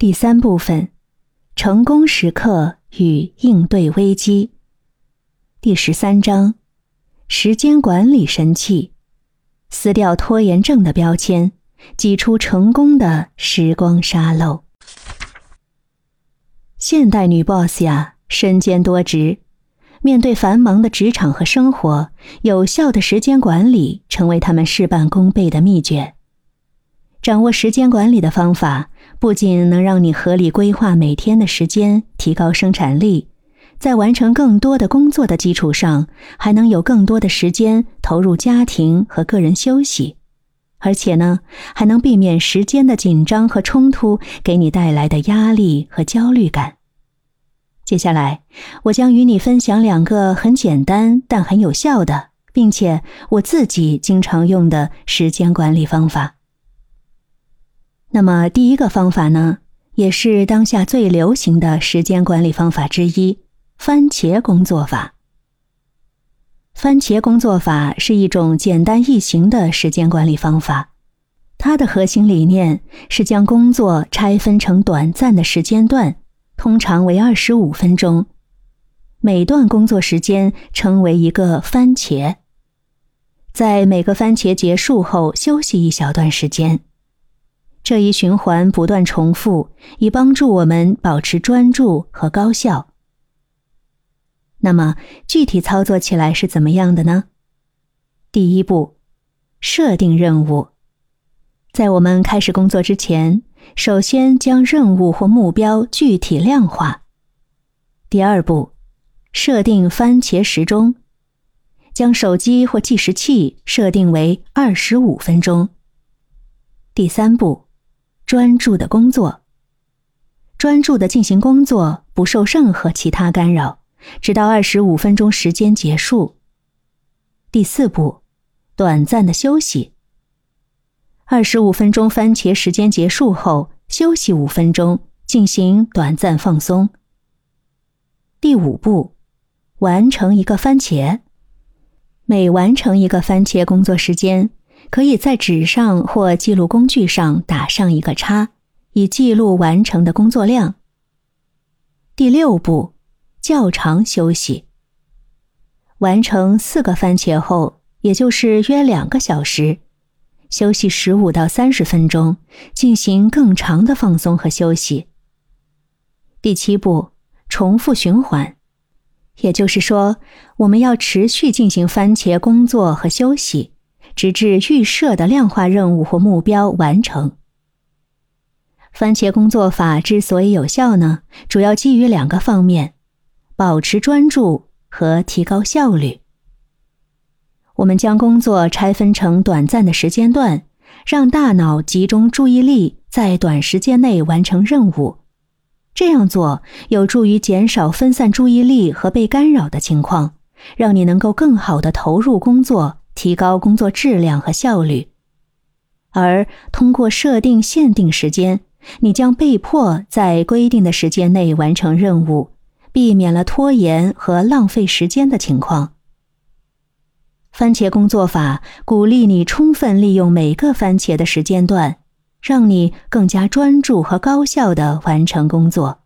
第三部分：成功时刻与应对危机。第十三章：时间管理神器，撕掉拖延症的标签，挤出成功的时光沙漏。现代女 boss 呀，身兼多职，面对繁忙的职场和生活，有效的时间管理成为他们事半功倍的秘诀。掌握时间管理的方法，不仅能让你合理规划每天的时间，提高生产力，在完成更多的工作的基础上，还能有更多的时间投入家庭和个人休息，而且呢，还能避免时间的紧张和冲突给你带来的压力和焦虑感。接下来，我将与你分享两个很简单但很有效的，并且我自己经常用的时间管理方法。那么，第一个方法呢，也是当下最流行的时间管理方法之一——番茄工作法。番茄工作法是一种简单易行的时间管理方法，它的核心理念是将工作拆分成短暂的时间段，通常为二十五分钟，每段工作时间称为一个番茄，在每个番茄结束后休息一小段时间。这一循环不断重复，以帮助我们保持专注和高效。那么，具体操作起来是怎么样的呢？第一步，设定任务。在我们开始工作之前，首先将任务或目标具体量化。第二步，设定番茄时钟，将手机或计时器设定为二十五分钟。第三步。专注的工作，专注的进行工作，不受任何其他干扰，直到二十五分钟时间结束。第四步，短暂的休息。二十五分钟番茄时间结束后，休息五分钟，进行短暂放松。第五步，完成一个番茄。每完成一个番茄工作时间。可以在纸上或记录工具上打上一个叉，以记录完成的工作量。第六步，较长休息。完成四个番茄后，也就是约两个小时，休息十五到三十分钟，进行更长的放松和休息。第七步，重复循环，也就是说，我们要持续进行番茄工作和休息。直至预设的量化任务或目标完成。番茄工作法之所以有效呢，主要基于两个方面：保持专注和提高效率。我们将工作拆分成短暂的时间段，让大脑集中注意力在短时间内完成任务。这样做有助于减少分散注意力和被干扰的情况，让你能够更好的投入工作。提高工作质量和效率，而通过设定限定时间，你将被迫在规定的时间内完成任务，避免了拖延和浪费时间的情况。番茄工作法鼓励你充分利用每个番茄的时间段，让你更加专注和高效的完成工作。